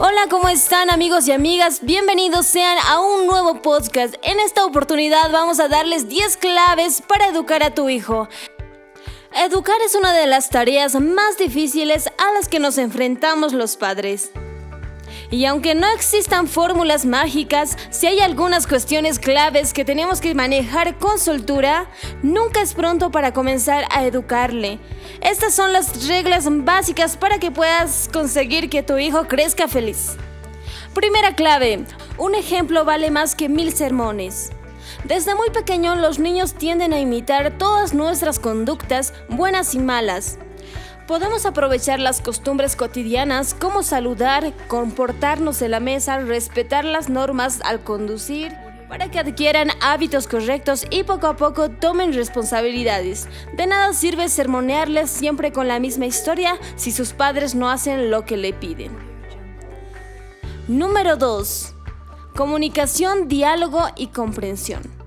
Hola, ¿cómo están amigos y amigas? Bienvenidos sean a un nuevo podcast. En esta oportunidad vamos a darles 10 claves para educar a tu hijo. Educar es una de las tareas más difíciles a las que nos enfrentamos los padres. Y aunque no existan fórmulas mágicas, si hay algunas cuestiones claves que tenemos que manejar con soltura, nunca es pronto para comenzar a educarle. Estas son las reglas básicas para que puedas conseguir que tu hijo crezca feliz. Primera clave, un ejemplo vale más que mil sermones. Desde muy pequeño los niños tienden a imitar todas nuestras conductas, buenas y malas. Podemos aprovechar las costumbres cotidianas como saludar, comportarnos en la mesa, respetar las normas al conducir, para que adquieran hábitos correctos y poco a poco tomen responsabilidades. De nada sirve sermonearles siempre con la misma historia si sus padres no hacen lo que le piden. Número 2. Comunicación, diálogo y comprensión.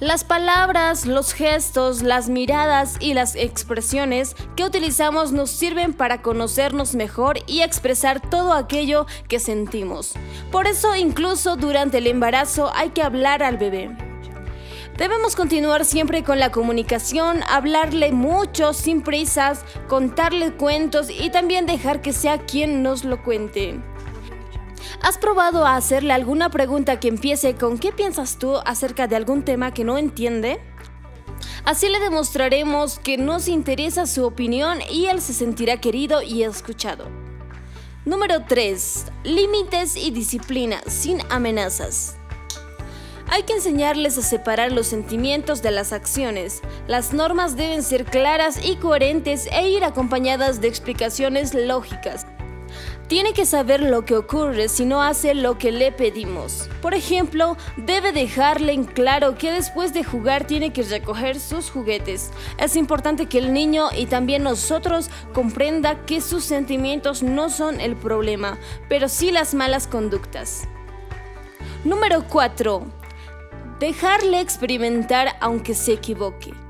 Las palabras, los gestos, las miradas y las expresiones que utilizamos nos sirven para conocernos mejor y expresar todo aquello que sentimos. Por eso incluso durante el embarazo hay que hablar al bebé. Debemos continuar siempre con la comunicación, hablarle mucho, sin prisas, contarle cuentos y también dejar que sea quien nos lo cuente. ¿Has probado a hacerle alguna pregunta que empiece con ¿qué piensas tú acerca de algún tema que no entiende? Así le demostraremos que nos interesa su opinión y él se sentirá querido y escuchado. Número 3. Límites y disciplina sin amenazas. Hay que enseñarles a separar los sentimientos de las acciones. Las normas deben ser claras y coherentes e ir acompañadas de explicaciones lógicas. Tiene que saber lo que ocurre si no hace lo que le pedimos. Por ejemplo, debe dejarle en claro que después de jugar tiene que recoger sus juguetes. Es importante que el niño y también nosotros comprenda que sus sentimientos no son el problema, pero sí las malas conductas. Número 4. Dejarle experimentar aunque se equivoque.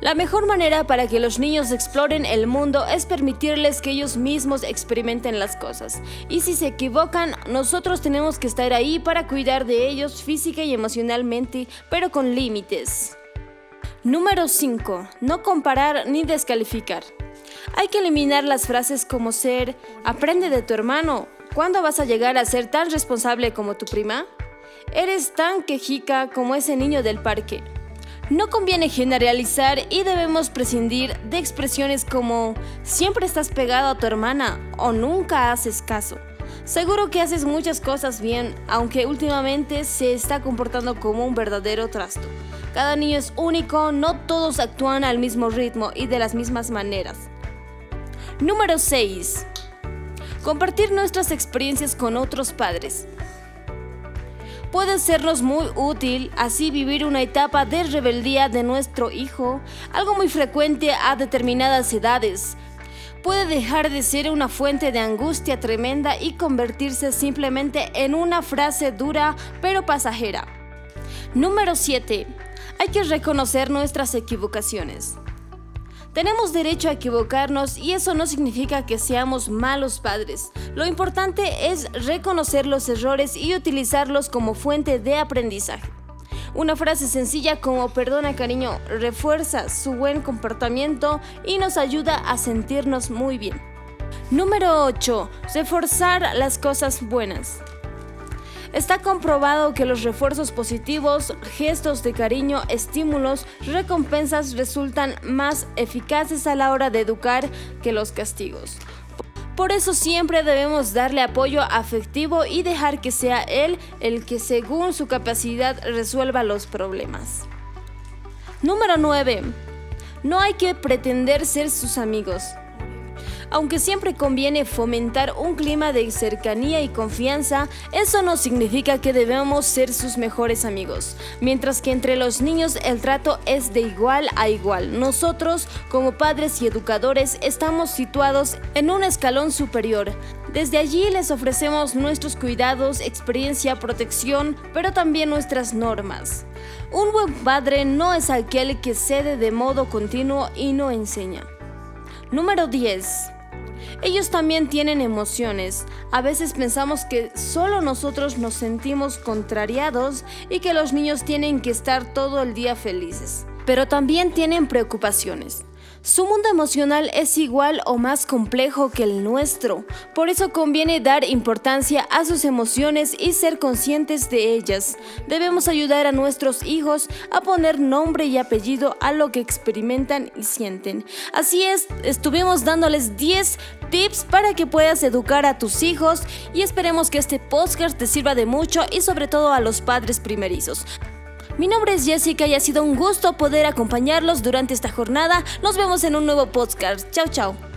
La mejor manera para que los niños exploren el mundo es permitirles que ellos mismos experimenten las cosas. Y si se equivocan, nosotros tenemos que estar ahí para cuidar de ellos física y emocionalmente, pero con límites. Número 5. No comparar ni descalificar. Hay que eliminar las frases como ser, aprende de tu hermano, ¿cuándo vas a llegar a ser tan responsable como tu prima? Eres tan quejica como ese niño del parque. No conviene generalizar y debemos prescindir de expresiones como siempre estás pegado a tu hermana o nunca haces caso. Seguro que haces muchas cosas bien, aunque últimamente se está comportando como un verdadero trasto. Cada niño es único, no todos actúan al mismo ritmo y de las mismas maneras. Número 6. Compartir nuestras experiencias con otros padres puede sernos muy útil así vivir una etapa de rebeldía de nuestro hijo, algo muy frecuente a determinadas edades. Puede dejar de ser una fuente de angustia tremenda y convertirse simplemente en una frase dura pero pasajera. Número 7. Hay que reconocer nuestras equivocaciones. Tenemos derecho a equivocarnos y eso no significa que seamos malos padres. Lo importante es reconocer los errores y utilizarlos como fuente de aprendizaje. Una frase sencilla como perdona cariño refuerza su buen comportamiento y nos ayuda a sentirnos muy bien. Número 8. Reforzar las cosas buenas. Está comprobado que los refuerzos positivos, gestos de cariño, estímulos, recompensas resultan más eficaces a la hora de educar que los castigos. Por eso siempre debemos darle apoyo afectivo y dejar que sea él el que según su capacidad resuelva los problemas. Número 9. No hay que pretender ser sus amigos. Aunque siempre conviene fomentar un clima de cercanía y confianza, eso no significa que debemos ser sus mejores amigos. Mientras que entre los niños el trato es de igual a igual. Nosotros, como padres y educadores, estamos situados en un escalón superior. Desde allí les ofrecemos nuestros cuidados, experiencia, protección, pero también nuestras normas. Un buen padre no es aquel que cede de modo continuo y no enseña. Número 10. Ellos también tienen emociones. A veces pensamos que solo nosotros nos sentimos contrariados y que los niños tienen que estar todo el día felices. Pero también tienen preocupaciones. Su mundo emocional es igual o más complejo que el nuestro, por eso conviene dar importancia a sus emociones y ser conscientes de ellas. Debemos ayudar a nuestros hijos a poner nombre y apellido a lo que experimentan y sienten. Así es, estuvimos dándoles 10 tips para que puedas educar a tus hijos y esperemos que este podcast te sirva de mucho y sobre todo a los padres primerizos. Mi nombre es Jessica y ha sido un gusto poder acompañarlos durante esta jornada. Nos vemos en un nuevo podcast. Chao, chao.